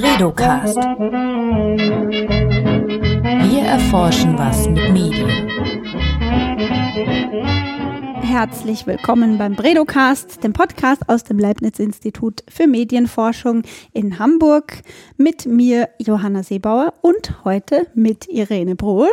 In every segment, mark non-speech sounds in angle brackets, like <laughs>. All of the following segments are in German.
Bredocast. Wir erforschen was mit Medien. Herzlich willkommen beim Bredocast, dem Podcast aus dem Leibniz-Institut für Medienforschung in Hamburg mit mir, Johanna Seebauer, und heute mit Irene Brohl,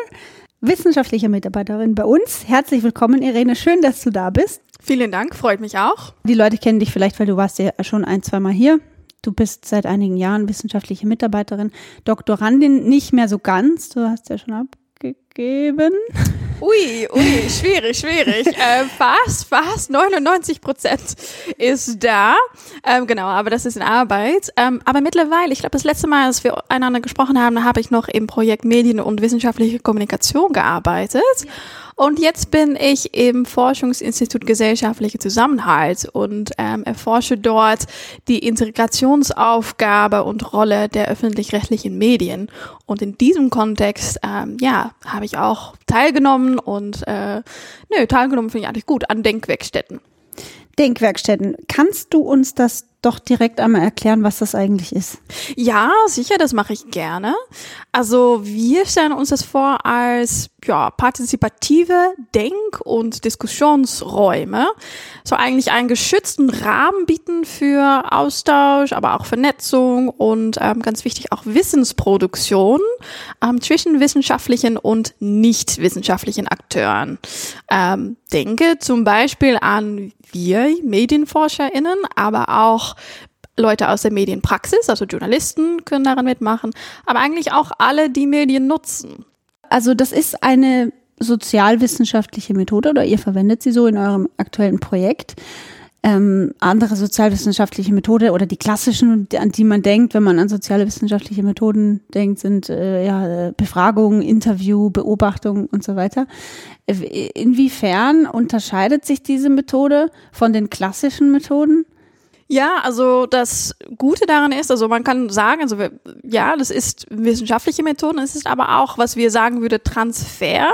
wissenschaftliche Mitarbeiterin bei uns. Herzlich willkommen, Irene. Schön, dass du da bist. Vielen Dank, freut mich auch. Die Leute kennen dich vielleicht, weil du warst ja schon ein, zweimal hier. Du bist seit einigen Jahren wissenschaftliche Mitarbeiterin, Doktorandin nicht mehr so ganz. Du hast ja schon abgegeben. <laughs> Ui, ui, schwierig, schwierig. <laughs> äh, fast, fast 99 Prozent ist da. Ähm, genau, aber das ist in Arbeit. Ähm, aber mittlerweile, ich glaube, das letzte Mal, als wir einander gesprochen haben, habe ich noch im Projekt Medien und wissenschaftliche Kommunikation gearbeitet. Ja. Und jetzt bin ich im Forschungsinstitut Gesellschaftliche Zusammenhalt und ähm, erforsche dort die Integrationsaufgabe und Rolle der öffentlich-rechtlichen Medien. Und in diesem Kontext, ähm, ja, habe ich auch teilgenommen und äh, nö, teilgenommen finde ich eigentlich gut an Denkwerkstätten. Denkwerkstätten. Kannst du uns das doch direkt einmal erklären, was das eigentlich ist? Ja, sicher, das mache ich gerne. Also wir stellen uns das vor als ja, partizipative Denk- und Diskussionsräume. So eigentlich einen geschützten Rahmen bieten für Austausch, aber auch Vernetzung und ähm, ganz wichtig auch Wissensproduktion ähm, zwischen wissenschaftlichen und nicht wissenschaftlichen Akteuren. Ähm, denke zum Beispiel an wir MedienforscherInnen, aber auch Leute aus der Medienpraxis, also Journalisten können daran mitmachen, aber eigentlich auch alle, die Medien nutzen. Also das ist eine sozialwissenschaftliche Methode oder ihr verwendet sie so in eurem aktuellen Projekt. Ähm, andere sozialwissenschaftliche Methode oder die klassischen, an die man denkt, wenn man an soziale wissenschaftliche Methoden denkt, sind äh, ja, Befragung, Interview, Beobachtung und so weiter. Inwiefern unterscheidet sich diese Methode von den klassischen Methoden? Ja, also das Gute daran ist, also man kann sagen, also wir, ja, das ist wissenschaftliche Methoden, es ist aber auch, was wir sagen würde, Transfer.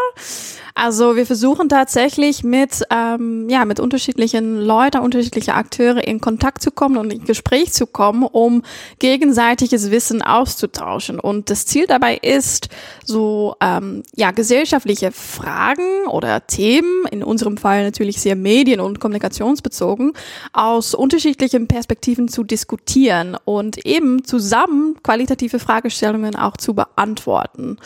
Also wir versuchen tatsächlich mit, ähm, ja, mit unterschiedlichen Leuten, unterschiedliche Akteure in Kontakt zu kommen und in Gespräch zu kommen, um gegenseitiges Wissen auszutauschen. Und das Ziel dabei ist, so ähm, ja, gesellschaftliche Fragen oder Themen, in unserem Fall natürlich sehr medien- und kommunikationsbezogen, aus unterschiedlichen Perspektiven zu diskutieren und eben zusammen qualitative Fragestellungen auch zu beantworten.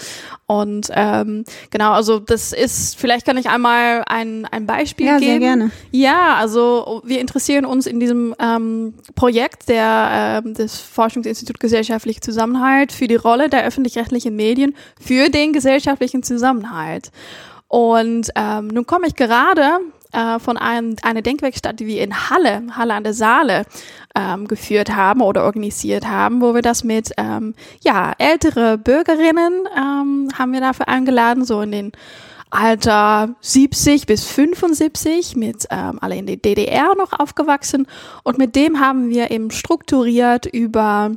Und ähm, genau, also das ist vielleicht kann ich einmal ein, ein Beispiel ja, geben. Sehr gerne. Ja, also wir interessieren uns in diesem ähm, Projekt der, äh, des Forschungsinstituts Gesellschaftliche Zusammenhalt für die Rolle der öffentlich-rechtlichen Medien für den gesellschaftlichen Zusammenhalt. Und ähm, nun komme ich gerade äh, von einem, einer Denkwerkstatt, die wir in Halle, Halle an der Saale, ähm, geführt haben oder organisiert haben, wo wir das mit ähm, ja ältere Bürgerinnen ähm, haben wir dafür eingeladen, so in den Alter 70 bis 75, mit ähm, alle in der DDR noch aufgewachsen. Und mit dem haben wir eben strukturiert über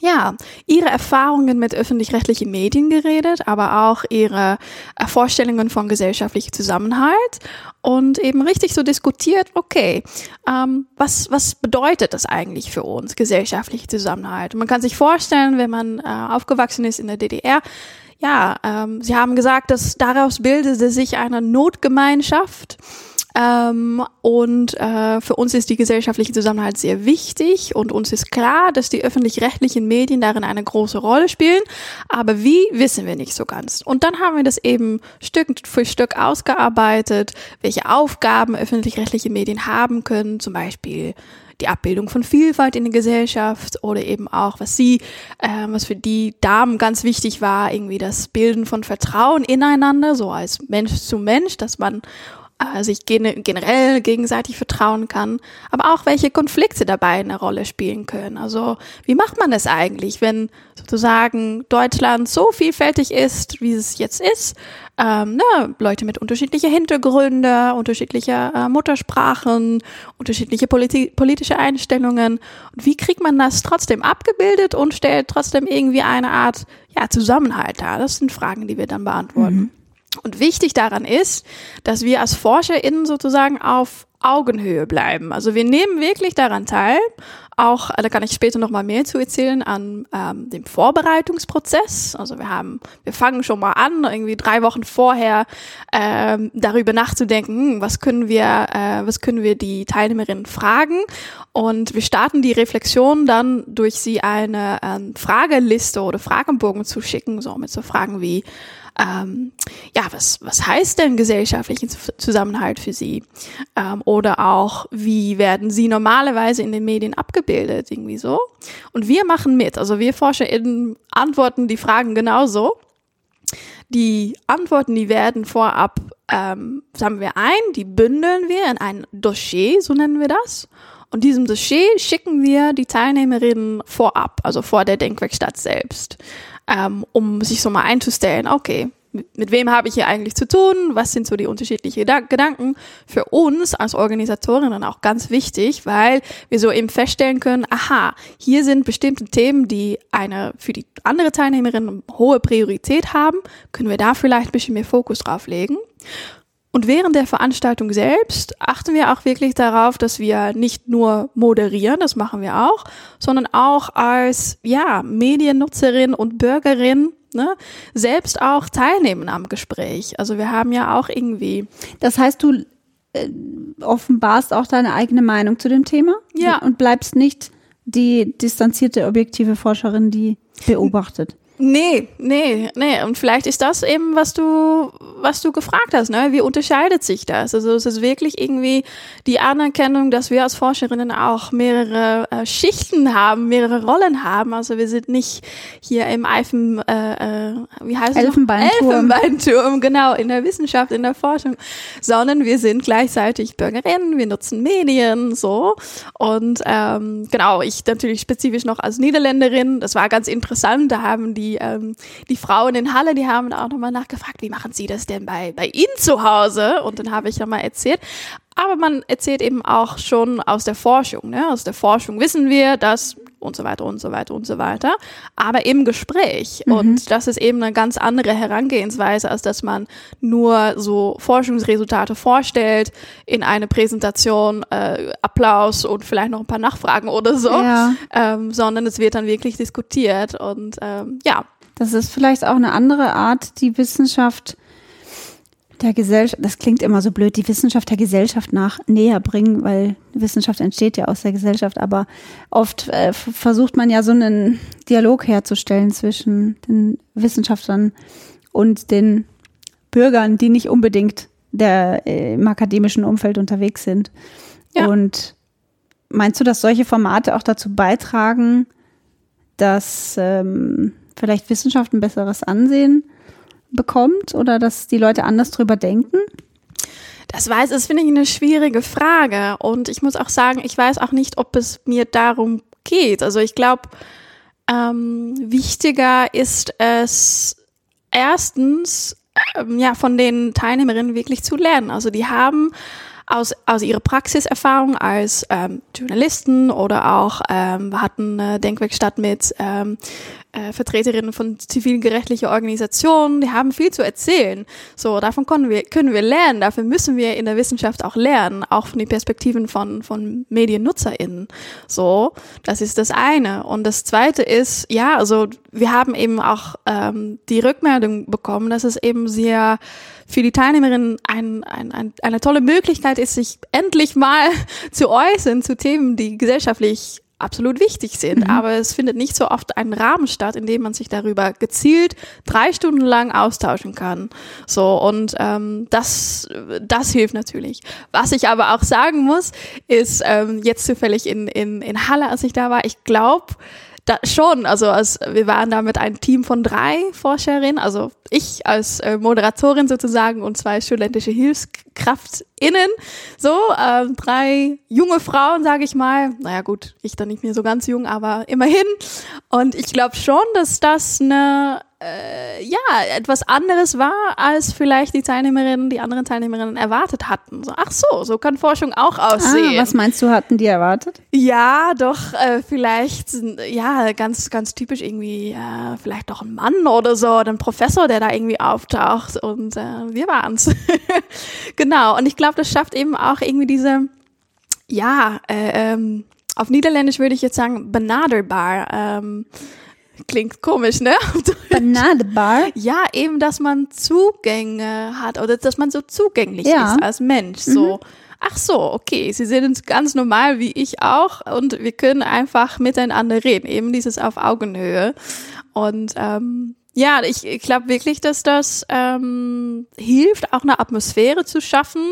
ja, ihre Erfahrungen mit öffentlich-rechtlichen Medien geredet, aber auch ihre äh, Vorstellungen von gesellschaftlichem Zusammenhalt und eben richtig so diskutiert, okay, ähm, was, was bedeutet das eigentlich für uns, gesellschaftlicher Zusammenhalt? Und man kann sich vorstellen, wenn man äh, aufgewachsen ist in der DDR, ja, ähm, sie haben gesagt, dass daraus bildete sich eine Notgemeinschaft. Ähm, und äh, für uns ist die gesellschaftliche Zusammenhalt sehr wichtig und uns ist klar, dass die öffentlich-rechtlichen Medien darin eine große Rolle spielen. Aber wie, wissen wir nicht so ganz. Und dann haben wir das eben Stück für Stück ausgearbeitet, welche Aufgaben öffentlich-rechtliche Medien haben können, zum Beispiel die Abbildung von Vielfalt in der Gesellschaft oder eben auch, was sie, äh, was für die Damen ganz wichtig war, irgendwie das Bilden von Vertrauen ineinander, so als Mensch zu Mensch, dass man äh, sich generell gegenseitig vertrauen kann, aber auch welche Konflikte dabei eine Rolle spielen können. Also wie macht man das eigentlich, wenn sozusagen Deutschland so vielfältig ist, wie es jetzt ist, ähm, ne, Leute mit unterschiedlichen Hintergründen, unterschiedliche äh, Muttersprachen, unterschiedliche politi politische Einstellungen. Und wie kriegt man das trotzdem abgebildet und stellt trotzdem irgendwie eine Art ja, Zusammenhalt dar? Das sind Fragen, die wir dann beantworten. Mhm. Und wichtig daran ist, dass wir als ForscherInnen sozusagen auf Augenhöhe bleiben. Also wir nehmen wirklich daran teil, auch, da kann ich später noch mal mehr zu erzählen, an ähm, dem Vorbereitungsprozess. Also wir haben, wir fangen schon mal an, irgendwie drei Wochen vorher ähm, darüber nachzudenken, hm, was können wir, äh, was können wir die Teilnehmerinnen fragen. Und wir starten die Reflexion dann durch sie eine ähm, Frageliste oder Fragenbogen zu schicken, so mit so Fragen wie ähm, ja, was, was heißt denn gesellschaftlichen Zusammenhalt für Sie? Ähm, oder auch, wie werden Sie normalerweise in den Medien abgebildet? Irgendwie so. Und wir machen mit. Also wir ForscherInnen antworten die Fragen genauso. Die Antworten, die werden vorab, ähm, sammeln wir ein, die bündeln wir in ein Dossier, so nennen wir das. Und diesem Dossier schicken wir die Teilnehmerinnen vorab, also vor der Denkwerkstatt selbst ähm, um sich so mal einzustellen, okay, mit, wem habe ich hier eigentlich zu tun? Was sind so die unterschiedlichen Gedanken? Für uns als Organisatorinnen auch ganz wichtig, weil wir so eben feststellen können, aha, hier sind bestimmte Themen, die eine für die andere Teilnehmerin hohe Priorität haben. Können wir da vielleicht ein bisschen mehr Fokus drauf legen? Und während der Veranstaltung selbst achten wir auch wirklich darauf, dass wir nicht nur moderieren, das machen wir auch, sondern auch als ja, Mediennutzerin und Bürgerin ne, selbst auch teilnehmen am Gespräch. Also wir haben ja auch irgendwie. Das heißt, du äh, offenbarst auch deine eigene Meinung zu dem Thema ja. und bleibst nicht die distanzierte, objektive Forscherin, die beobachtet. Nee, nee, nee. Und vielleicht ist das eben, was du, was du gefragt hast, ne? Wie unterscheidet sich das? Also es ist wirklich irgendwie die Anerkennung, dass wir als Forscherinnen auch mehrere äh, Schichten haben, mehrere Rollen haben. Also wir sind nicht hier im Eifen, äh, äh, wie heißt es? Elfenbeinturm. Elfenbeinturm, <laughs> genau, in der Wissenschaft, in der Forschung, sondern wir sind gleichzeitig Bürgerinnen, wir nutzen Medien, so. Und ähm, genau, ich natürlich spezifisch noch als Niederländerin, das war ganz interessant, da haben die die, ähm, die Frauen in Halle, die haben auch nochmal nachgefragt, wie machen sie das denn bei, bei Ihnen zu Hause? Und dann habe ich nochmal erzählt. Aber man erzählt eben auch schon aus der Forschung. Ne? Aus der Forschung wissen wir, dass und so weiter und so weiter und so weiter, aber im Gespräch. Mhm. Und das ist eben eine ganz andere Herangehensweise, als dass man nur so Forschungsresultate vorstellt in eine Präsentation, äh, Applaus und vielleicht noch ein paar Nachfragen oder so, ja. ähm, sondern es wird dann wirklich diskutiert und ähm, ja. Das ist vielleicht auch eine andere Art, die Wissenschaft der Gesellschaft, das klingt immer so blöd, die Wissenschaft der Gesellschaft nach näher bringen, weil Wissenschaft entsteht ja aus der Gesellschaft, aber oft äh, versucht man ja so einen Dialog herzustellen zwischen den Wissenschaftlern und den Bürgern, die nicht unbedingt der, äh, im akademischen Umfeld unterwegs sind. Ja. Und meinst du, dass solche Formate auch dazu beitragen, dass ähm, vielleicht Wissenschaft ein besseres Ansehen bekommt oder dass die Leute anders drüber denken? Das weiß, das finde ich eine schwierige Frage. Und ich muss auch sagen, ich weiß auch nicht, ob es mir darum geht. Also ich glaube, ähm, wichtiger ist es erstens, ähm, ja, von den Teilnehmerinnen wirklich zu lernen. Also die haben aus, aus ihrer Praxiserfahrung als ähm, Journalisten oder auch ähm, wir hatten eine Denkwerkstatt mit ähm, äh, Vertreterinnen von zivilgerechtlichen Organisationen, die haben viel zu erzählen. So, davon können wir, können wir lernen, dafür müssen wir in der Wissenschaft auch lernen, auch von den Perspektiven von, von MediennutzerInnen. So, das ist das eine. Und das zweite ist, ja, also wir haben eben auch ähm, die Rückmeldung bekommen, dass es eben sehr für die Teilnehmerinnen ein, ein, ein, eine tolle Möglichkeit ist, sich endlich mal <laughs> zu äußern zu Themen, die gesellschaftlich absolut wichtig sind. Mhm. Aber es findet nicht so oft ein Rahmen statt, in dem man sich darüber gezielt drei Stunden lang austauschen kann. So, und ähm, das, das hilft natürlich. Was ich aber auch sagen muss, ist ähm, jetzt zufällig in, in, in Halle, als ich da war, ich glaube, da schon, also als, wir waren da mit einem Team von drei Forscherinnen, also ich als äh, Moderatorin sozusagen und zwei studentische HilfskraftInnen, so ähm, drei junge Frauen, sage ich mal. Naja gut, ich dann nicht mehr so ganz jung, aber immerhin. Und ich glaube schon, dass das eine äh, ja, etwas anderes war, als vielleicht die Teilnehmerinnen, die anderen Teilnehmerinnen erwartet hatten. So, ach so, so kann Forschung auch aussehen. Ah, was meinst du, hatten die erwartet? Ja, doch, äh, vielleicht, ja, ganz, ganz typisch irgendwie, äh, vielleicht doch ein Mann oder so, oder ein Professor, der der da irgendwie auftaucht und äh, wir waren's. <laughs> genau. Und ich glaube, das schafft eben auch irgendwie diese, ja, äh, ähm, auf Niederländisch würde ich jetzt sagen, benaderbar. Ähm, klingt komisch, ne? <laughs> Benadebar. Ja, eben, dass man Zugänge hat oder dass man so zugänglich Ja. ist als Mensch. So, ach so, okay, sie sind ganz normal wie ich auch und wir können einfach miteinander reden. Eben dieses auf Augenhöhe. Und ähm, ja, ich, ich glaube wirklich, dass das ähm, hilft, auch eine Atmosphäre zu schaffen,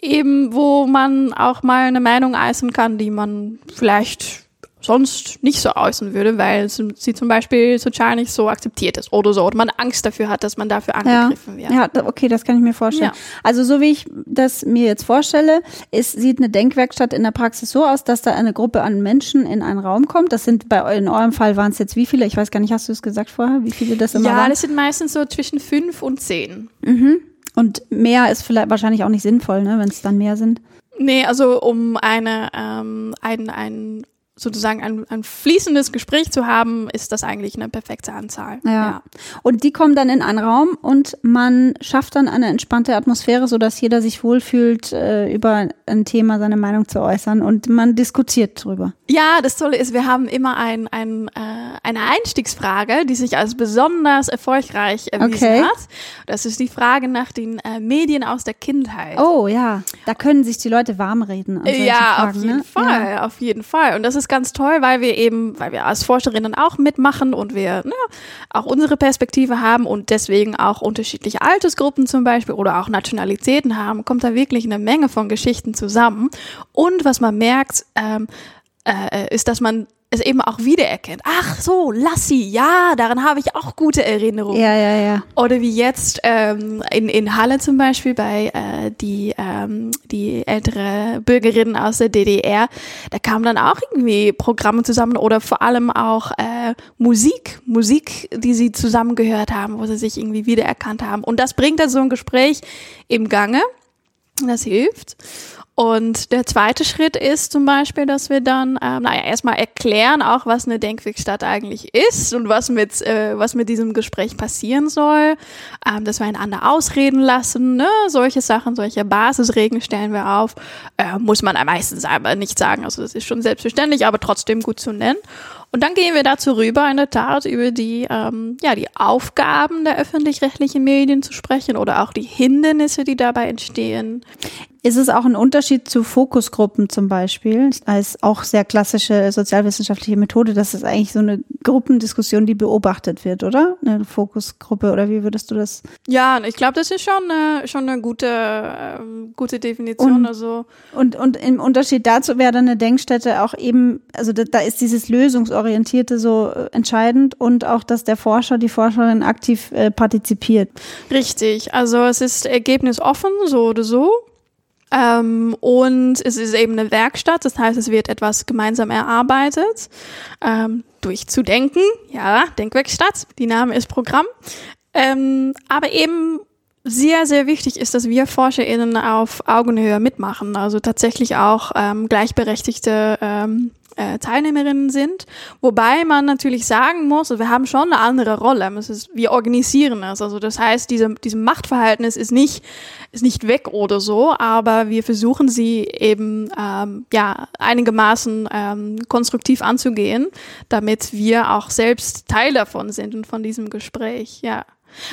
eben wo man auch mal eine Meinung äußern kann, die man vielleicht sonst nicht so äußern würde, weil sie zum Beispiel sozial nicht so akzeptiert ist oder so. Oder man Angst dafür hat, dass man dafür Ja, angegriffen wird. ja, okay, das kann ich mir vorstellen. Ja. Also so wie ich das mir jetzt vorstelle, ist, sieht eine Denkwerkstatt in der Praxis so aus, dass da eine Gruppe an Menschen in einen Raum kommt. Das sind bei in eurem Fall waren es jetzt wie viele? Ich weiß gar nicht, hast du es gesagt vorher, wie viele das immer Ja, waren? das sind meistens so zwischen fünf und zehn. Und mehr ist vielleicht wahrscheinlich auch nicht sinnvoll, ne, wenn es dann mehr sind. Nee, also um eine, ähm, ein, ein, sozusagen ein, ein fließendes Gespräch zu haben, ist das eigentlich eine perfekte Anzahl. Ja. Und die kommen dann in einen Raum und man schafft dann eine entspannte Atmosphäre, so dass jeder sich wohlfühlt, äh, über ein Thema seine Meinung zu äußern und man diskutiert drüber. Ja, das Tolle ist, wir haben immer ein, ein, äh, eine Einstiegsfrage, die sich als besonders erfolgreich erwiesen Okay. hat. Das ist die Frage nach den äh, Medien aus der Kindheit. Oh ja, da können sich die Leute warm reden. An solchen Ja, Fragen, auf jeden ne? Fall, Ja. auf jeden Fall. Und das ist ganz toll, weil wir eben, weil wir als Forscherinnen auch mitmachen und wir ne, auch unsere Perspektive haben und deswegen auch unterschiedliche Altersgruppen zum Beispiel oder auch Nationalitäten haben, kommt da wirklich eine Menge von Geschichten zusammen. Und was man merkt, ähm, äh, ist, dass man es eben auch wiedererkennt. Ach so, Lassi, ja, daran habe ich auch gute Erinnerungen. Ja, ja, ja. Oder wie jetzt ähm, in, in Halle zum Beispiel bei äh, die, ähm, die ältere Bürgerinnen aus der DDR, da kamen dann auch irgendwie Programme zusammen oder vor allem auch äh, Musik, Musik, die sie zusammen gehört haben, wo sie sich irgendwie wiedererkannt haben. Und das bringt dann so ein Gespräch im Gange. Das hilft. Und der zweite Schritt ist zum Beispiel, dass wir dann, ähm, naja, erstmal erklären auch, was eine Denkwerkstatt eigentlich ist und was mit, äh, was mit diesem Gespräch passieren soll, ähm, dass wir einander ausreden lassen, ne? solche Sachen, solche Basisregeln stellen wir auf, äh, muss man meistens aber nicht sagen, also das ist schon selbstverständlich, aber trotzdem gut zu nennen. Und dann gehen wir dazu rüber, in der Tat über die, ähm, ja, die Aufgaben der öffentlich-rechtlichen Medien zu sprechen oder auch die Hindernisse, die dabei entstehen. Ist es auch ein Unterschied zu Fokusgruppen zum Beispiel, als auch sehr klassische sozialwissenschaftliche Methode, das ist eigentlich so eine Gruppendiskussion, die beobachtet wird, oder? Eine Fokusgruppe oder wie würdest du das? Ja, ich glaube, das ist schon, äh, schon eine gute, ähm, gute Definition. Und- also Und, und im Unterschied dazu wäre dann eine Denkstätte auch eben, also da, da ist dieses Lösungsorientierte so äh, entscheidend und auch, dass der Forscher, die Forscherin aktiv äh, partizipiert. richtig. Also es ist ergebnisoffen, so oder so. Ähm, und es ist eben eine Werkstatt, das heißt, es wird etwas gemeinsam erarbeitet, ähm, durch ja, Denkwerkstatt, die Name ist Programm. Ähm, aber eben sehr, sehr wichtig ist, dass wir ForscherInnen auf Augenhöhe mitmachen, also tatsächlich auch ähm, gleichberechtigte ähm, äh, Teilnehmerinnen sind. Wobei man natürlich sagen muss, wir haben schon eine andere Rolle. Ist, wir organisieren es. Also das heißt, diese, diese Machtverhältnis ist nicht, ist nicht weg oder so, aber wir versuchen sie eben ähm, ja einigermaßen ähm, konstruktiv anzugehen, damit wir auch selbst Teil davon sind und von diesem Gespräch. Ja.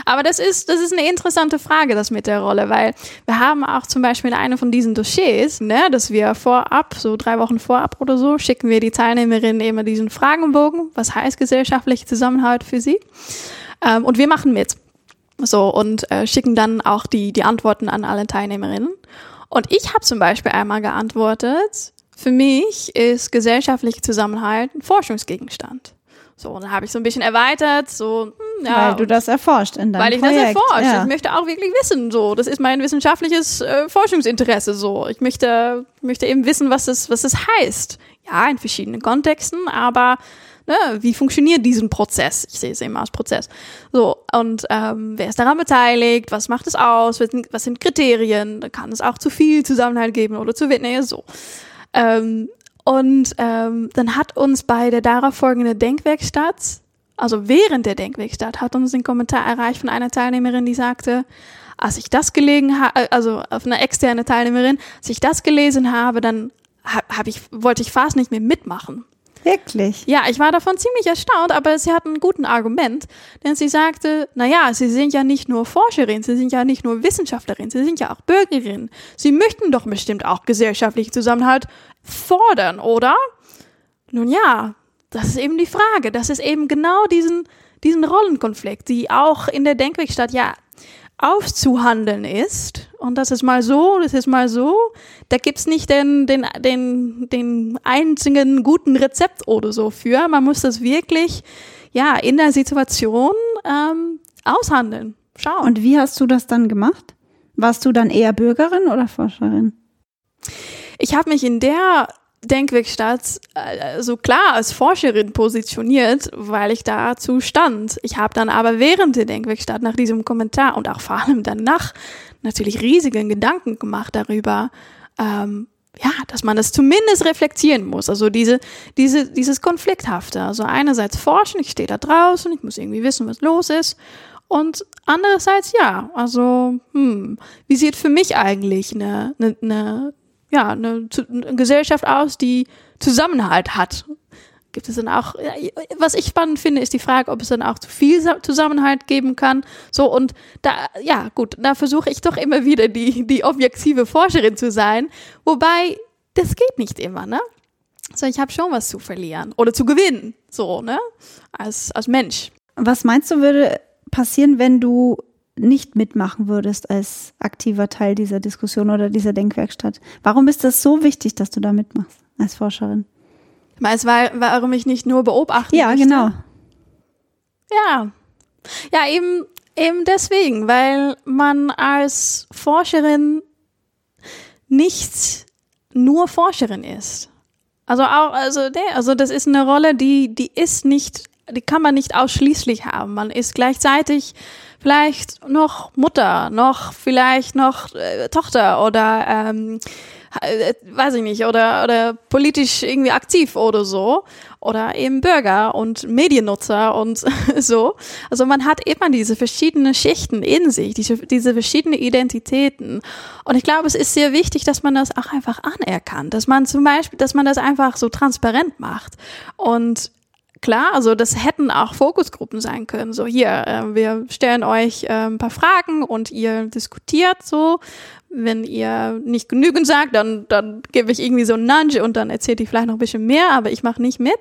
Aber das ist, das ist eine interessante Frage, das mit der Rolle, weil wir haben auch zum Beispiel eine von diesen Dossiers, ne, dass wir vorab, so drei Wochen vorab oder so, schicken wir die Teilnehmerinnen immer diesen Fragenbogen, was heißt gesellschaftliche Zusammenhalt für sie? Ähm, und wir machen mit. So, und äh, schicken dann auch die, die Antworten an alle Teilnehmerinnen. Und ich habe zum Beispiel einmal geantwortet, für mich ist gesellschaftlicher Zusammenhalt ein Forschungsgegenstand. So, und dann habe ich so ein bisschen erweitert, so, hm, ja, weil du das erforscht in deinem weil ich Projekt. das erforsche. Ja. Ich möchte auch wirklich wissen, so. Das ist mein wissenschaftliches äh, Forschungsinteresse, so. Ich möchte, möchte eben wissen, was es, was es heißt. Ja, in verschiedenen Kontexten, aber ne, wie funktioniert diesen Prozess? Ich sehe es immer als Prozess. So, und ähm, wer ist daran beteiligt? Was macht es aus? Was sind, was sind Kriterien? Da kann es auch zu viel Zusammenhalt geben oder zu wenig, so. Ähm, und ähm, dann hat uns bei der darauf folgenden Denkwerkstatt also während der Denkwerkstatt, hat uns ein Kommentar erreicht von einer Teilnehmerin, die sagte, als ich das gelegen habe, also auf eine externe Teilnehmerin, als ich das gelesen habe, dann hab ich, wollte ich fast nicht mehr mitmachen. Wirklich? Ja, ich war davon ziemlich erstaunt, aber sie hat einen guten Argument, denn sie sagte, na ja, sie sind ja nicht nur Forscherin, sie sind ja nicht nur Wissenschaftlerin, sie sind ja auch Bürgerin. Sie möchten doch bestimmt auch gesellschaftlichen Zusammenhalt fordern, oder? Nun ja, das ist eben die Frage. Das ist eben genau diesen, diesen Rollenkonflikt, die auch in der Denkwerkstatt ja aufzuhandeln ist. Und das ist mal so, das ist mal so. Da gibt's nicht den, den, den, den einzigen guten Rezept oder so für. Man muss das wirklich ja in der Situation ähm, aushandeln. Schauen. Und wie hast du das dann gemacht? Warst du dann eher Bürgerin oder Forscherin? Ich habe mich in der Denkwerkstatt äh, so klar als Forscherin positioniert, weil ich dazu stand. Ich habe dann aber während der Denkwerkstatt nach diesem Kommentar und auch vor allem danach natürlich riesigen Gedanken gemacht darüber, ähm, ja, dass man das zumindest reflektieren muss. Also diese, diese, dieses Konflikthafte. Also einerseits forschen, ich stehe da draußen, ich muss irgendwie wissen, was los ist. Und andererseits, ja, also, hm, wie sieht für mich eigentlich eine, eine, eine ja, eine, eine Gesellschaft aus, die Zusammenhalt hat. Gibt es dann auch, was ich spannend finde, ist die Frage, ob es dann auch zu viel Zusammenhalt geben kann. So, und da, ja, gut, da versuche ich doch immer wieder die, die objektive Forscherin zu sein. Wobei, das geht nicht immer, ne? So, ich habe schon was zu verlieren oder zu gewinnen, so, ne? Als, als Mensch. Was meinst du, würde passieren, wenn du nicht mitmachen würdest als aktiver Teil dieser Diskussion oder dieser Denkwerkstatt. Warum ist das so wichtig, dass du da mitmachst als Forscherin? Meinst du, warum ich nicht nur beobachten Ja, möchte? genau. Ja. Ja, eben, eben deswegen, weil man als Forscherin nicht nur Forscherin ist. Also auch, also der, also das ist eine Rolle, die, die ist nicht, die kann man nicht ausschließlich haben. Man ist gleichzeitig vielleicht noch Mutter, noch vielleicht noch äh, Tochter oder ähm, äh, weiß ich nicht, oder, oder politisch irgendwie aktiv oder so. Oder eben Bürger und Mediennutzer und <laughs> so. Also man hat immer diese verschiedenen Schichten in sich, diese, diese verschiedenen Identitäten. Und ich glaube, es ist sehr wichtig, dass man das auch einfach anerkannt, dass man zum Beispiel, dass man das einfach so transparent macht. Und Klar, also das hätten auch Fokusgruppen sein können. So hier, äh, wir stellen euch äh, ein paar Fragen und ihr diskutiert so. Wenn ihr nicht genügend sagt, dann, dann gebe ich irgendwie so einen Nudge und dann erzählt ich vielleicht noch ein bisschen mehr, aber ich mache nicht mit.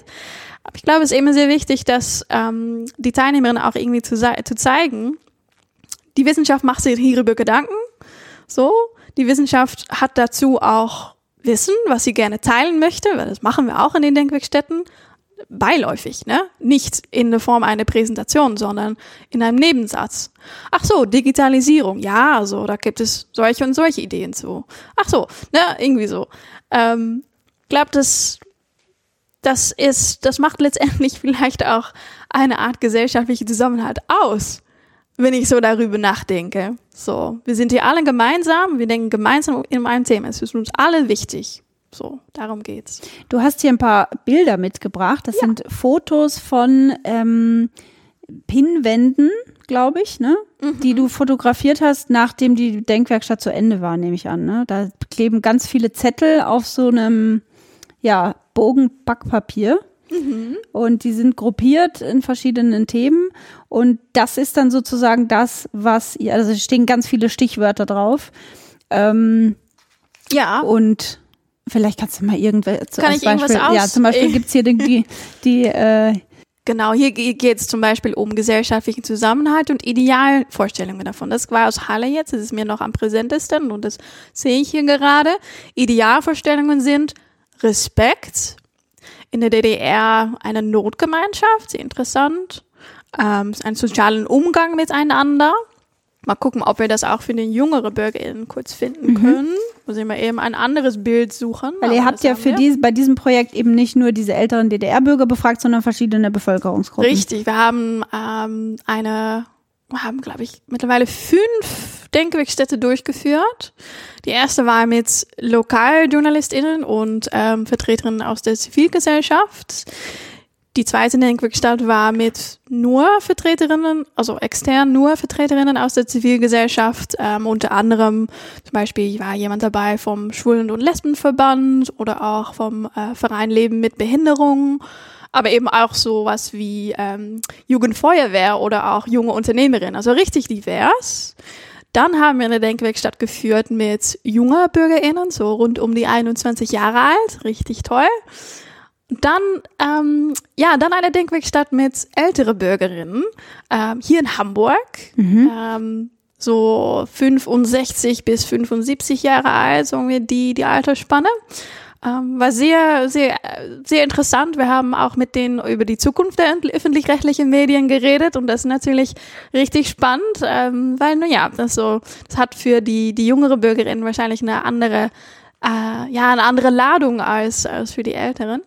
Aber ich glaube, es ist eben sehr wichtig, dass ähm, die Teilnehmerinnen auch irgendwie zu, zu zeigen, die Wissenschaft macht sich hierüber Gedanken. So, die Wissenschaft hat dazu auch Wissen, was sie gerne teilen möchte, weil das machen wir auch in den Denkwerkstätten beiläufig, ne? Nicht in der Form einer Präsentation, sondern in einem Nebensatz. Ach so, Digitalisierung, ja, also da gibt es solche und solche Ideen zu. Ach so, ne, irgendwie so. Ähm, glaube, das, das ist, das macht letztendlich <laughs> vielleicht auch eine Art gesellschaftliche Zusammenhalt aus, wenn ich so darüber nachdenke. So, wir sind hier alle gemeinsam, wir denken gemeinsam in einem Thema. Es ist uns alle wichtig. So, darum geht's. Du hast hier ein paar Bilder mitgebracht. Das ja. sind Fotos von ähm, Pinwänden, glaube ich, ne? Mhm. Die du fotografiert hast, nachdem die Denkwerkstatt zu Ende war, nehme ich an. Ne? Da kleben ganz viele Zettel auf so einem ja, Bogen Backpapier. Mhm. Und die sind gruppiert in verschiedenen Themen. Und das ist dann sozusagen das, was also stehen ganz viele Stichwörter drauf. Ähm, ja. Und Vielleicht kannst du mal irgendwelche. Kann ich Beispiel, irgendwas aus? Ja, zum Beispiel <laughs> gibt's hier die, die, die äh, Genau, hier geht es zum Beispiel um gesellschaftlichen Zusammenhalt und Idealvorstellungen davon. Das war aus Halle jetzt, das ist mir noch am präsentesten und das sehe ich hier gerade. Idealvorstellungen sind Respekt, in der DDR eine Notgemeinschaft, sehr interessant, ähm, einen sozialen Umgang miteinander, Mal gucken, ob wir das auch für den jüngeren BürgerInnen kurz finden mhm. können. Muss ich mal eben ein anderes Bild suchen. Weil ihr habt ja für dies, bei diesem Projekt eben nicht nur diese älteren DDR-Bürger befragt, sondern verschiedene Bevölkerungsgruppen. Richtig, wir haben ähm, eine, wir haben, glaube ich, mittlerweile fünf Denkwerkstätte durchgeführt. Die erste war mit LokaljournalistInnen und ähm, Vertreterinnen aus der Zivilgesellschaft die zweite Denkwerkstatt war mit nur Vertreterinnen, also extern nur Vertreterinnen aus der Zivilgesellschaft. Ähm, unter anderem zum Beispiel war jemand dabei vom Schwulen- und Lesbenverband oder auch vom äh, Verein Leben mit Behinderung. Aber eben auch so was wie ähm, Jugendfeuerwehr oder auch junge Unternehmerinnen. Also richtig divers. Dann haben wir eine Denkwerkstatt geführt mit junger BürgerInnen, so rund um die 21 Jahre alt. Richtig toll. Dann, ähm, ja, dann eine Denkwerkstatt mit ältere Bürgerinnen ähm, hier in Hamburg. Ähm, so 65 bis 75 Jahre alt, sagen wir die, die Altersspanne. Ähm, war sehr, sehr, sehr interessant. Wir haben auch mit denen über die Zukunft der öffentlich-rechtlichen Medien geredet und das ist natürlich richtig spannend, ähm, weil, naja, das so, das hat für die, die jüngere Bürgerin wahrscheinlich eine andere, äh, ja, eine andere Ladung als, als für die Älteren.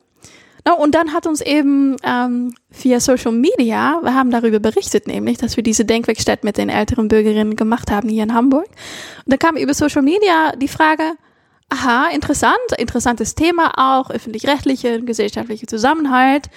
No, und dann hat uns eben ähm, via Social Media, wir haben darüber berichtet, nämlich, dass wir diese Denkwerkstatt mit den älteren Bürgerinnen gemacht haben hier in Hamburg. Und da kam über Social Media die Frage, aha, interessant, interessantes Thema auch, öffentlich-rechtliche, gesellschaftliche Zusammenhalt.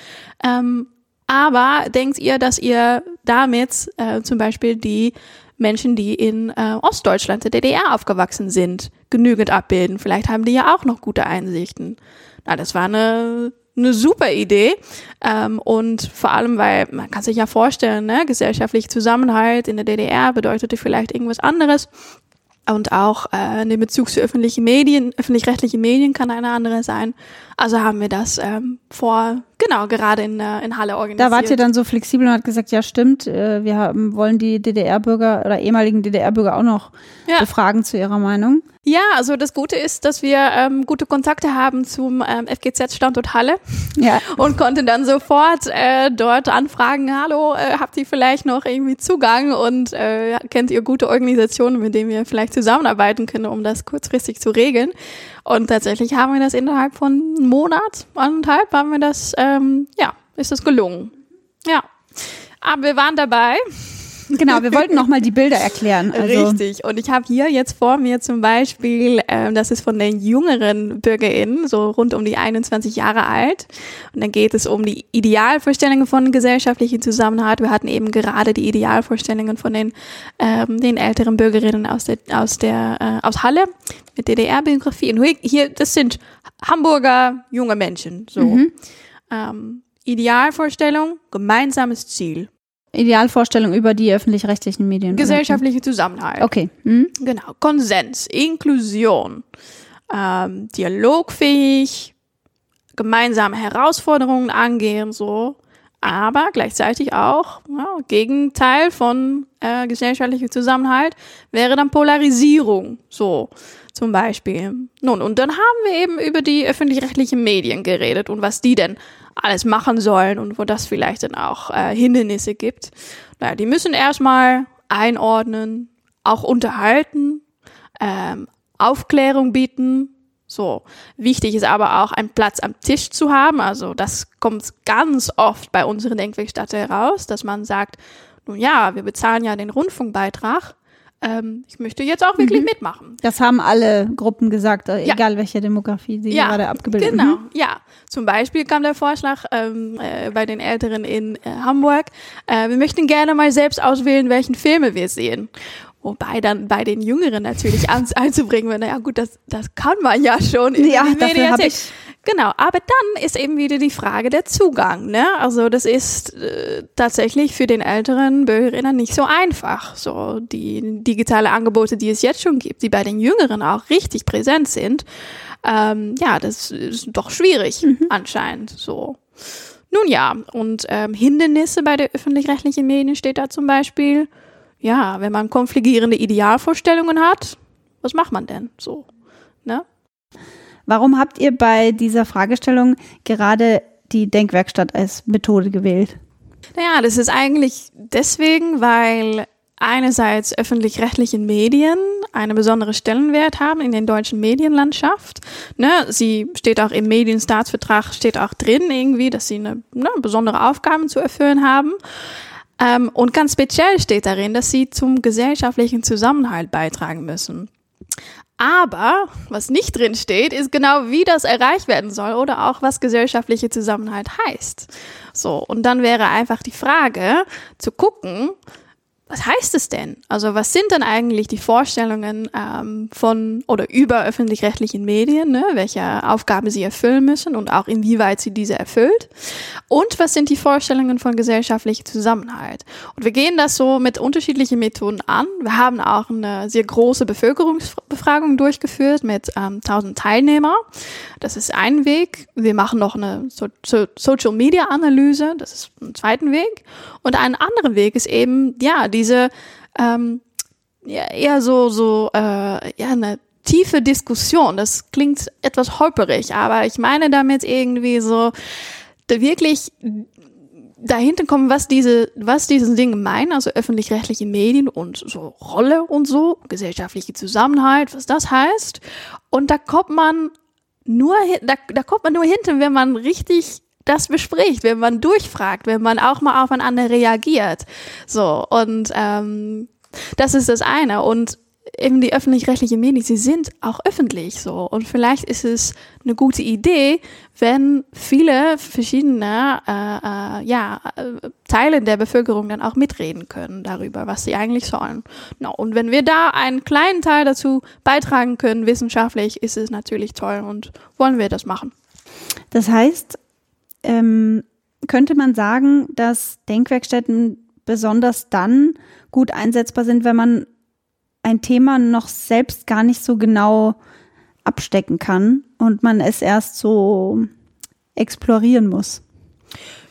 Ähm, aber denkt ihr, dass ihr damit äh, zum Beispiel die Menschen, die in äh, Ostdeutschland, der DDR aufgewachsen sind, genügend abbilden? Vielleicht haben die ja auch noch gute Einsichten. Na, das war eine eine super Idee. Ähm, und vor allem, weil man kann sich ja vorstellen, ne, gesellschaftlicher Zusammenhalt in der DDR bedeutete vielleicht irgendwas anderes. Und auch äh, den Bezug zu öffentlichen Medien, öffentlich-rechtliche Medien kann eine andere sein. Also haben wir das ähm, vor, genau, gerade in, äh, in Halle organisiert. Da wart ihr dann so flexibel und hat gesagt, ja stimmt, äh, wir haben, wollen die DDR-Bürger oder ehemaligen DDR-Bürger auch noch Ja. befragen zu ihrer Meinung. Ja, also das Gute ist, dass wir ähm, gute Kontakte haben zum ähm, FGZ-Standort Halle Ja. <laughs> und konnten dann sofort äh, dort anfragen, hallo, äh, habt ihr vielleicht noch irgendwie Zugang und äh, kennt ihr gute Organisationen, mit denen wir vielleicht zusammenarbeiten können, um das kurzfristig zu regeln. Und tatsächlich haben wir das innerhalb von einem Monat, anderthalb, haben wir das, ähm, ja, ist das gelungen. Ja. Aber wir waren dabei. Genau, wir wollten noch mal die Bilder erklären. Also, Richtig. Und ich habe hier jetzt vor mir zum Beispiel, ähm, das ist von den jüngeren BürgerInnen, so rund um die 21 Jahre alt. Und dann geht es um die Idealvorstellungen von gesellschaftlichen Zusammenhalt. Wir hatten eben gerade die Idealvorstellungen von den, ähm, den älteren Bürgerinnen aus der, aus der, äh, aus Halle mit DDR-Biografie. Und hier- das sind Hamburger junge Menschen, so. Ähm, Idealvorstellung, gemeinsames Ziel. Idealvorstellung über die öffentlich-rechtlichen Medien. Gesellschaftliche Zusammenhalt. Okay. Hm? Genau, Konsens, Inklusion, ähm, dialogfähig, gemeinsame Herausforderungen angehen, so, aber gleichzeitig auch ja, Gegenteil von äh, gesellschaftlichem Zusammenhalt wäre dann Polarisierung, so zum Beispiel. Nun, und dann haben wir eben über die öffentlich-rechtlichen Medien geredet und was die denn alles machen sollen und wo das vielleicht dann auch äh, Hindernisse gibt. Naja, die müssen erstmal einordnen, auch unterhalten, ähm, Aufklärung bieten. So. Wichtig ist aber auch, einen Platz am Tisch zu haben. Also das kommt ganz oft bei unseren Denkwerkstatt heraus, dass man sagt, nun ja, wir bezahlen ja den Rundfunkbeitrag. Ähm, ich möchte jetzt auch wirklich mitmachen. Das haben alle Gruppen gesagt, Ja. egal welche Demografie sie gerade abgebildet Genau, Mhm. ja. Zum Beispiel kam der Vorschlag ähm, äh, bei den Älteren in äh, Hamburg, äh, wir möchten gerne mal selbst auswählen, welchen Filme wir sehen. Wobei dann bei den Jüngeren natürlich <laughs> einzubringen wäre, naja gut, das, das kann man ja schon in Ja, dafür hab Mediathek. ich- Genau, aber dann ist eben wieder die Frage der Zugang. Ne? Also das ist äh, tatsächlich für den älteren Bürgerinnen nicht so einfach. So die digitale Angebote, die es jetzt schon gibt, die bei den Jüngeren auch richtig präsent sind, ähm, ja, das ist doch schwierig anscheinend. So. Nun ja, und ähm, Hindernisse bei den öffentlich-rechtlichen Medien steht da zum Beispiel, ja, wenn man konfligierende Idealvorstellungen hat, was macht man denn so? Ne? Warum habt ihr bei dieser Fragestellung gerade die Denkwerkstatt als Methode gewählt? Naja, das ist eigentlich deswegen, weil einerseits öffentlich-rechtliche Medien eine besondere Stellenwert haben in der deutschen Medienlandschaft. Ne, sie steht auch im Medienstaatsvertrag, steht auch drin irgendwie, dass sie eine ne, besondere Aufgaben zu erfüllen haben. Ähm, und ganz speziell steht darin, dass sie zum gesellschaftlichen Zusammenhalt beitragen müssen. Aber was nicht drin steht, ist genau, wie das erreicht werden soll oder auch was gesellschaftliche Zusammenhalt heißt. So, und dann wäre einfach die Frage zu gucken, was heißt es denn? Also was sind denn eigentlich die Vorstellungen ähm, von oder über öffentlich-rechtlichen Medien, ne? welche Aufgabe sie erfüllen müssen und auch inwieweit sie diese erfüllt? Und was sind die Vorstellungen von gesellschaftlichem Zusammenhalt? Und wir gehen das so mit unterschiedlichen Methoden an. Wir haben auch eine sehr große Bevölkerungsbefragung durchgeführt mit ähm, 1000 Teilnehmern. Das ist ein Weg. Wir machen noch eine so so Social-Media-Analyse. Das ist ein zweiter Weg. Und ein anderer Weg ist eben, ja, diese ähm, ja, eher so, so äh, ja, eine tiefe Diskussion. Das klingt etwas holperig, aber ich meine damit irgendwie so wirklich dahinter kommen, was diese, was diese Dinge meinen, also öffentlich-rechtliche Medien und so Rolle und so, gesellschaftliche Zusammenhalt, was das heißt. Und da kommt man nur, da, da kommt man nur hinter, wenn man richtig das bespricht, wenn man durchfragt, wenn man auch mal aufeinander reagiert. So, und ähm, das ist das eine. Und eben die öffentlich-rechtlichen Medien, sie sind auch öffentlich so. Und vielleicht ist es eine gute Idee, wenn viele verschiedene äh, äh, ja, äh, Teile der Bevölkerung dann auch mitreden können darüber, was sie eigentlich sollen. No, und wenn wir da einen kleinen Teil dazu beitragen können, wissenschaftlich, ist es natürlich toll und wollen wir das machen. Das heißt, ähm, könnte man sagen, dass Denkwerkstätten besonders dann gut einsetzbar sind, wenn man ein Thema noch selbst gar nicht so genau abstecken kann und man es erst so explorieren muss.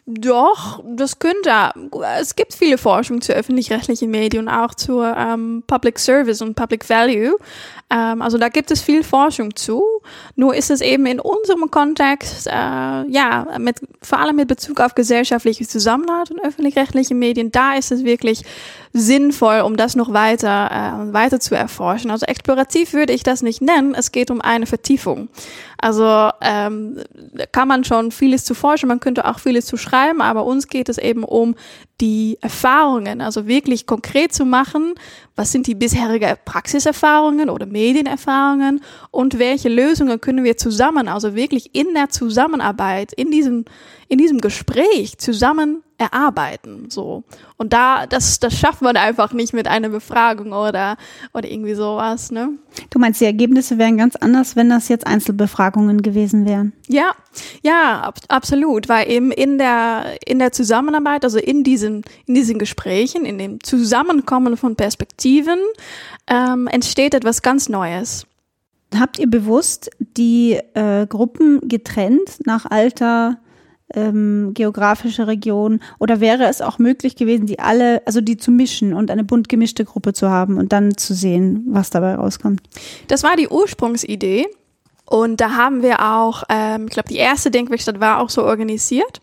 Doch, das könnte. Es gibt viele Forschung zu öffentlich-rechtlichen Medien auch zur ähm, Public Service und Public Value. Ähm, also da gibt es viel Forschung zu. Nur ist es eben in unserem Kontext, äh, ja, mit, vor allem mit Bezug auf gesellschaftliche Zusammenhalt und öffentlich-rechtliche Medien, da ist es wirklich sinnvoll, um das noch weiter, äh, weiter zu erforschen. Also explorativ würde ich das nicht nennen. Es geht um eine Vertiefung. Also ähm, kann man schon vieles zu forschen, man könnte auch vieles zu schreiben, aber uns geht es eben um die Erfahrungen, also wirklich konkret zu machen, was sind die bisherigen Praxiserfahrungen oder Medienerfahrungen und welche Lösungen können wir zusammen, also wirklich in der Zusammenarbeit, in diesem, in diesem Gespräch zusammen erarbeiten, so. Und da, das, das schafft man einfach nicht mit einer Befragung oder, oder irgendwie sowas, ne? Du meinst, die Ergebnisse wären ganz anders, wenn das jetzt Einzelbefragungen gewesen wären? Ja, ja, ab, absolut, weil eben in der, in der Zusammenarbeit, also in diesen, in diesen Gesprächen, in dem Zusammenkommen von Perspektiven, ähm, entsteht etwas ganz Neues. Habt ihr bewusst die äh, Gruppen getrennt nach Alter, ähm, geografische Region? Oder wäre es auch möglich gewesen, die alle, also die zu mischen und eine bunt gemischte Gruppe zu haben und dann zu sehen, was dabei rauskommt? Das war die Ursprungsidee. Und da haben wir auch, ähm, ich glaube, die erste Denkwerkstatt war auch so organisiert.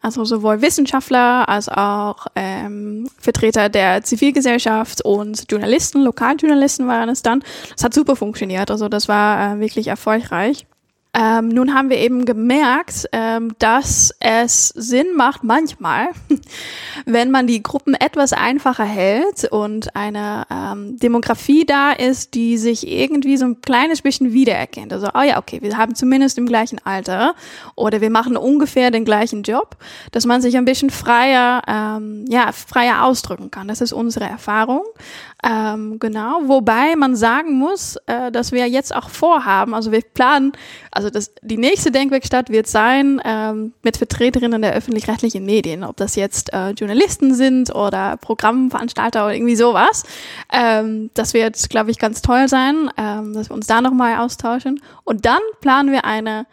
Also sowohl Wissenschaftler als auch ähm, Vertreter der Zivilgesellschaft und Journalisten, Lokaljournalisten waren es dann. Das hat super funktioniert. Also das war äh, wirklich erfolgreich. Ähm, nun haben wir eben gemerkt, ähm, dass es Sinn macht manchmal, <laughs> wenn man die Gruppen etwas einfacher hält und eine ähm, Demografie da ist, die sich irgendwie so ein kleines bisschen wiedererkennt. Also, oh ja, okay, wir haben zumindest im gleichen Alter oder wir machen ungefähr den gleichen Job, dass man sich ein bisschen freier, ähm, ja, freier ausdrücken kann. Das ist unsere Erfahrung. Ähm, genau, wobei man sagen muss, äh, dass wir jetzt auch vorhaben, also wir planen, also das, die nächste Denkwerkstatt wird sein ähm, mit Vertreterinnen der öffentlich-rechtlichen Medien, ob das jetzt äh, Journalisten sind oder Programmveranstalter oder irgendwie sowas. Ähm, das wird, glaube ich, ganz toll sein, ähm, dass wir uns da nochmal austauschen. Und dann planen wir eine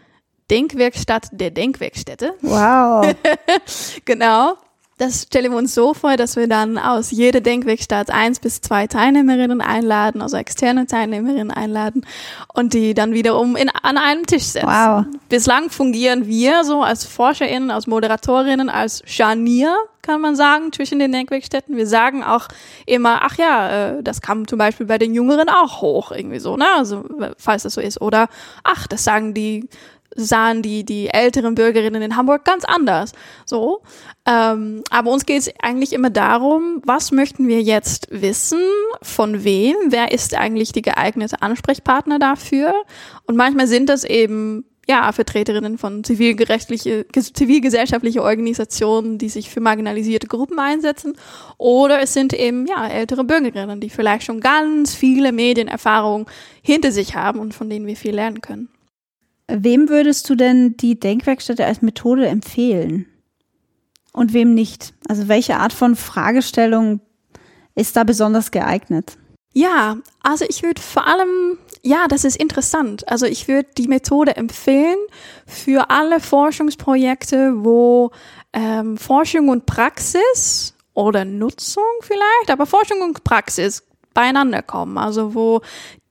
Denkwerkstatt der Denkwerkstätte. Wow. <laughs> genau das stellen wir uns so vor, dass wir dann aus jeder Denkwerkstatt eins bis zwei Teilnehmerinnen einladen, also externe Teilnehmerinnen einladen und die dann wiederum in, an einem Tisch setzen. Wow. Bislang fungieren wir so als ForscherInnen, als Moderatorinnen, als Scharnier, kann man sagen, zwischen den Denkwerkstätten. Wir sagen auch immer, ach ja, äh, das kam zum Beispiel bei den Jüngeren auch hoch, irgendwie so, ne? Also, falls das so ist. Oder, ach, das sagen die sahen die, die älteren Bürgerinnen in Hamburg ganz anders. So. Ähm, aber uns geht es eigentlich immer darum, was möchten wir jetzt wissen, von wem, wer ist eigentlich die geeignete Ansprechpartner dafür. Und manchmal sind das eben ja, Vertreterinnen von zivilgerechtliche, zivilgesellschaftliche Organisationen, die sich für marginalisierte Gruppen einsetzen. Oder es sind eben, ja, ältere Bürgerinnen, die vielleicht schon ganz viele Medienerfahrungen hinter sich haben und von denen wir viel lernen können. Wem würdest du denn die Denkwerkstätte als Methode empfehlen? Und wem nicht? Also welche Art von Fragestellung ist da besonders geeignet? Ja, also ich würde vor allem, ja, das ist interessant. Also ich würde die Methode empfehlen für alle Forschungsprojekte, wo ähm, Forschung und Praxis oder Nutzung vielleicht, aber Forschung und Praxis beieinander kommen. Also wo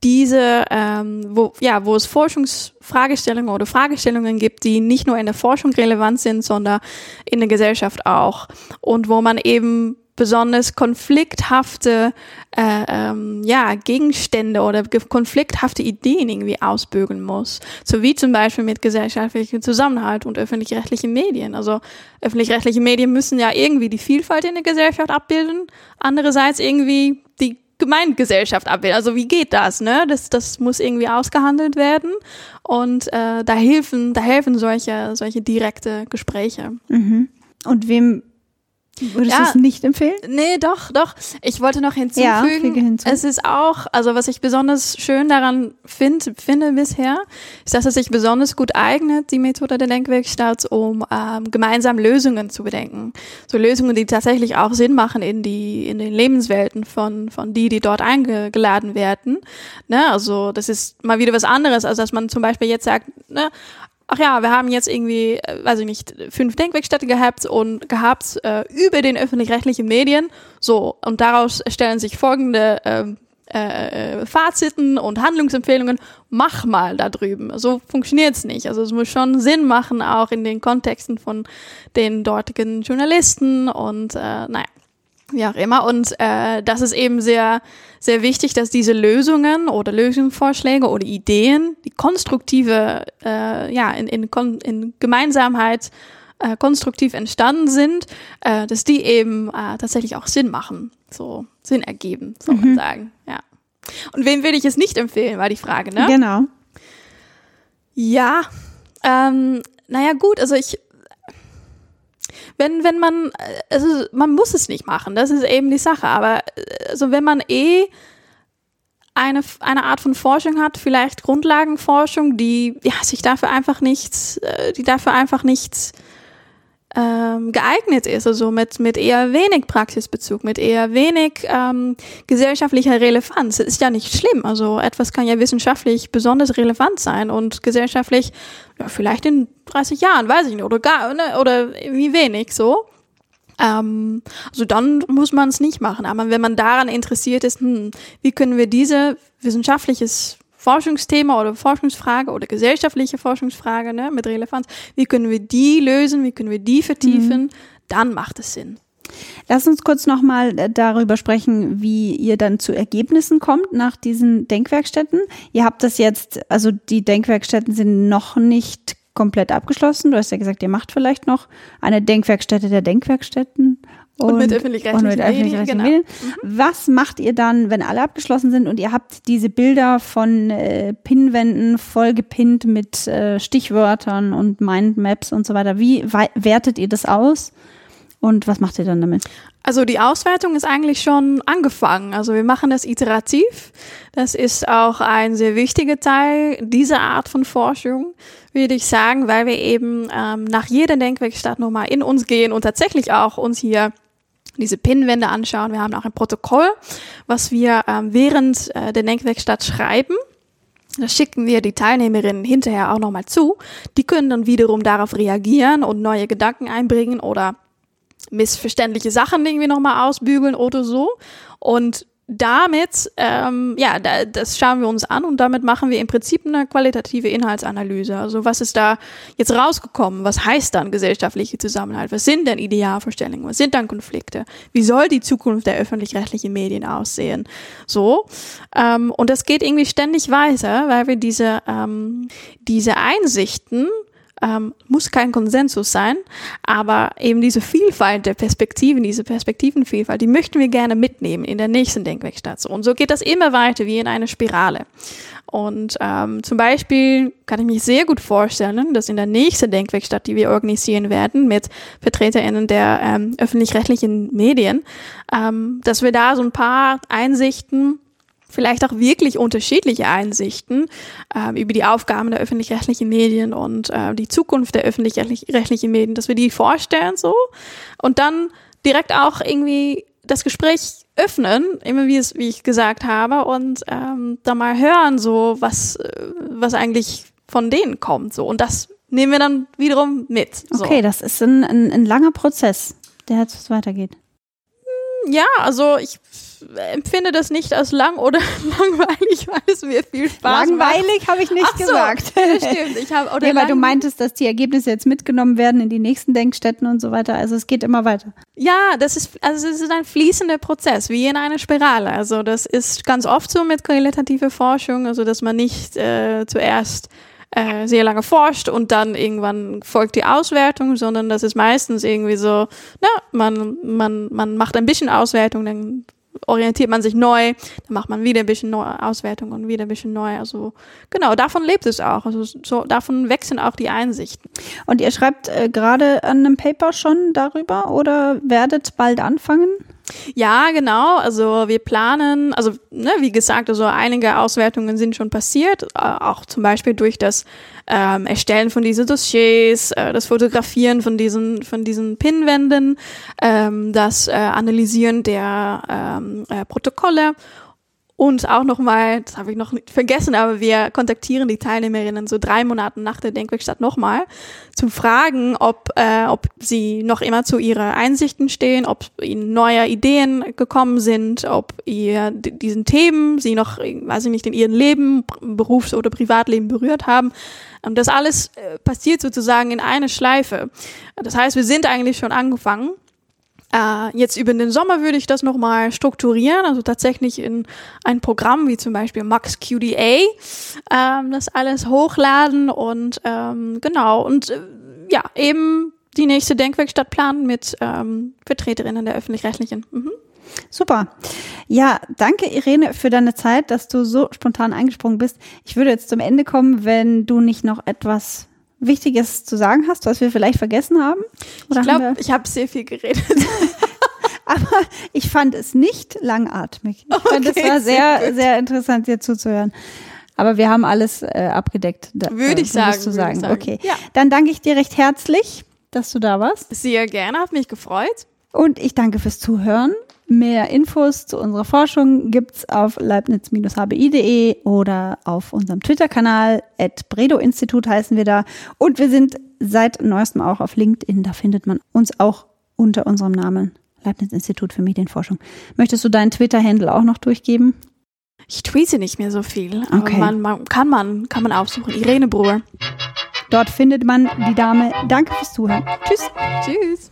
diese, ähm, wo, ja, wo es Forschungsfragestellungen oder Fragestellungen gibt, die nicht nur in der Forschung relevant sind, sondern in der Gesellschaft auch. Und wo man eben besonders konflikthafte äh, ähm, ja, Gegenstände oder konflikthafte Ideen irgendwie ausbügeln muss. So wie zum Beispiel mit gesellschaftlichem Zusammenhalt und öffentlich-rechtlichen Medien. Also öffentlich-rechtliche Medien müssen ja irgendwie die Vielfalt in der Gesellschaft abbilden, andererseits irgendwie Gemeingesellschaft abbilden. Also wie geht das? Ne? Das, das muss irgendwie ausgehandelt werden und äh, da helfen, da helfen solche, solche direkte Gespräche. Mhm. Und wem Würdest ja, du es nicht empfehlen? Nee, doch, doch. Ich wollte noch hinzufügen, ja, hinzu. es ist auch, also was ich besonders schön daran find, finde bisher, ist, dass es sich besonders gut eignet, die Methode der Denkwerkstatt, um ähm, gemeinsam Lösungen zu bedenken. So Lösungen, die tatsächlich auch Sinn machen in die, in den Lebenswelten von, von die, die dort eingeladen werden. Ne? Also das ist mal wieder was anderes, als dass man zum Beispiel jetzt sagt, ne, ach ja, wir haben jetzt irgendwie, äh, weiß ich nicht, fünf Denkwerkstätte gehabt und gehabt äh, über den öffentlich-rechtlichen Medien. So, und daraus stellen sich folgende ähm, äh, äh, Faziten und Handlungsempfehlungen, mach mal da drüben. So funktioniert's nicht. Also es muss schon Sinn machen, auch in den Kontexten von den dortigen Journalisten und äh, naja wie auch immer. Und äh, das ist eben sehr, sehr wichtig, dass diese Lösungen oder Lösungsvorschläge oder Ideen, die konstruktive, äh, ja, in, in, in Gemeinsamkeit äh, konstruktiv entstanden sind, äh, dass die eben äh, tatsächlich auch Sinn machen, so Sinn ergeben, soll man mhm. sagen. Ja. Und wem würde ich es nicht empfehlen, war die Frage, ne? Genau. Ja, ähm, naja gut, also ich wenn, wenn man, also man muss es nicht machen, das ist eben die Sache, aber also wenn man eh eine, eine Art von Forschung hat, vielleicht Grundlagenforschung, die ja, sich dafür einfach nichts, äh, die dafür einfach nichts ähm, geeignet ist, also mit, mit eher wenig Praxisbezug, mit eher wenig ähm, gesellschaftlicher Relevanz. Das ist ja nicht schlimm. Also etwas kann ja wissenschaftlich besonders relevant sein und gesellschaftlich ja, vielleicht in 30 Jahren, weiß ich nicht, oder gar, ne, oder wie wenig so. Ähm, also dann muss man es nicht machen. Aber wenn man daran interessiert ist, hm, wie können wir diese wissenschaftliches Forschungsthema oder Forschungsfrage oder gesellschaftliche Forschungsfrage ne, mit Relevanz, wie können wir die lösen, wie können wir die vertiefen, mhm. dann macht es Sinn. Lass uns kurz nochmal äh, darüber sprechen, wie ihr dann zu Ergebnissen kommt nach diesen Denkwerkstätten. Ihr habt das jetzt, also die Denkwerkstätten sind noch nicht komplett abgeschlossen. Du hast ja gesagt, ihr macht vielleicht noch eine Denkwerkstätte der Denkwerkstätten und, und mit öffentlich-rechtlichen öffentlich Medien. Genau. Medien. Mhm. Was macht ihr dann, wenn alle abgeschlossen sind und ihr habt diese Bilder von äh, Pinwänden vollgepinnt mit äh, Stichwörtern und Mindmaps und so weiter? Wie wertet ihr das aus? Und was macht ihr dann damit? Also die Auswertung ist eigentlich schon angefangen. Also wir machen das iterativ. Das ist auch ein sehr wichtiger Teil dieser Art von Forschung, würde ich sagen, weil wir eben ähm, nach jeder Denkwerkstatt nochmal in uns gehen und tatsächlich auch uns hier diese Pinwände anschauen. Wir haben auch ein Protokoll, was wir ähm, während äh, der Denkwerkstatt schreiben. Das schicken wir die Teilnehmerinnen hinterher auch nochmal zu. Die können dann wiederum darauf reagieren und neue Gedanken einbringen oder missverständliche Sachen irgendwie nochmal ausbügeln oder so. Und damit, ähm, ja, da, das schauen wir uns an und damit machen wir im Prinzip eine qualitative Inhaltsanalyse. Also was ist da jetzt rausgekommen? Was heißt dann gesellschaftliche Zusammenhalt? Was sind denn Idealvorstellungen? Was sind dann Konflikte? Wie soll die Zukunft der öffentlich-rechtlichen Medien aussehen? So. Ähm, und das geht irgendwie ständig weiter, weil wir diese, ähm, diese Einsichten ähm, muss kein Konsensus sein, aber eben diese Vielfalt der Perspektiven, diese Perspektivenvielfalt, die möchten wir gerne mitnehmen in der nächsten Denkwerkstatt. Und so geht das immer weiter wie in einer Spirale. Und ähm, zum Beispiel kann ich mich sehr gut vorstellen, dass in der nächsten Denkwerkstatt, die wir organisieren werden mit VertreterInnen der ähm, öffentlich-rechtlichen Medien, ähm, dass wir da so ein paar Einsichten vielleicht auch wirklich unterschiedliche Einsichten äh, über die Aufgaben der öffentlich-rechtlichen Medien und äh, die Zukunft der öffentlich-rechtlichen Medien, dass wir die vorstellen so und dann direkt auch irgendwie das Gespräch öffnen, immer wie es, wie ich gesagt habe, und ähm, da mal hören, so was, äh, was eigentlich von denen kommt, so und das nehmen wir dann wiederum mit. So. Okay, das ist ein, ein, ein langer Prozess, der jetzt weitergeht. Ja, also ich empfinde das nicht als lang oder <laughs> langweilig, weil es mir viel Spaß Langweilig habe ich nicht Ach so, gesagt. <laughs> stimmt. Ich habe oder Nee, weil du meintest, dass die Ergebnisse jetzt mitgenommen werden in die nächsten Denkstätten und so weiter. Also es geht immer weiter. Ja, das ist also es ist ein fließender Prozess, wie in einer Spirale. Also das ist ganz oft so mit qualitativer Forschung, also dass man nicht äh, zuerst äh, sehr lange forscht und dann irgendwann folgt die Auswertung, sondern das ist meistens irgendwie so, na, man, man, man macht ein bisschen Auswertung, dann orientiert man sich neu, dann macht man wieder ein bisschen neue Auswertung und wieder ein bisschen neu. Also genau, davon lebt es auch. Also so davon wechseln auch die Einsichten. Und ihr schreibt äh, gerade an einem Paper schon darüber oder werdet bald anfangen? Ja, genau. Also wir planen, also ne, wie gesagt, also einige Auswertungen sind schon passiert, äh, auch zum Beispiel durch das ähm, Erstellen von diesen Dossiers, äh, das Fotografieren von diesen von diesen Pinwänden, ähm, das äh, Analysieren der ähm, äh, Protokolle und auch nochmal, das habe ich noch nicht vergessen, aber wir kontaktieren die Teilnehmerinnen so drei Monate nach der Denkwerkstatt nochmal, zu fragen, ob, äh, ob sie noch immer zu ihrer Einsichten stehen, ob ihnen neue Ideen gekommen sind, ob ihr diesen Themen sie noch, weiß ich nicht, in ihrem Leben, Berufs- oder Privatleben berührt haben. Das alles äh, passiert sozusagen in einer Schleife. Das heißt, wir sind eigentlich schon angefangen. Äh, jetzt über den Sommer würde ich das nochmal strukturieren, also tatsächlich in ein Programm wie zum Beispiel Max QDA, ähm, das alles hochladen und ähm, genau und äh, ja, eben die nächste Denkwerkstatt planen mit ähm, Vertreterinnen der öffentlich-rechtlichen. Mhm. Super. Ja, danke Irene für deine Zeit, dass du so spontan eingesprungen bist. Ich würde jetzt zum Ende kommen, wenn du nicht noch etwas Wichtiges zu sagen hast, was wir vielleicht vergessen haben. Oder Ich glaube, ich habe sehr viel geredet. <laughs> aber ich fand es nicht langatmig. Ich fand es Okay, war sehr sehr, interessant, dir zuzuhören. Aber wir haben alles äh, abgedeckt. Da, Würde äh, ich sagen, Du sagen. sagen. Okay. Ja. Dann danke ich dir recht herzlich, dass du da warst. Sehr gerne, hat mich gefreut. Und ich danke fürs Zuhören. Mehr Infos zu unserer Forschung gibt's auf leibniz-hbi.de oder auf unserem Twitter-Kanal. At Bredo-Institut heißen wir da. Und wir sind seit neuestem auch auf LinkedIn. Da findet man uns auch unter unserem Namen. Leibniz-Institut für Medienforschung. Möchtest du deinen Twitter-Handle auch noch durchgeben? Ich tweete nicht mehr so viel, aber Okay. man, man, kann man kann man aufsuchen. Irene Bruhr. Dort findet man die Dame. Danke fürs Zuhören. Tschüss. Tschüss.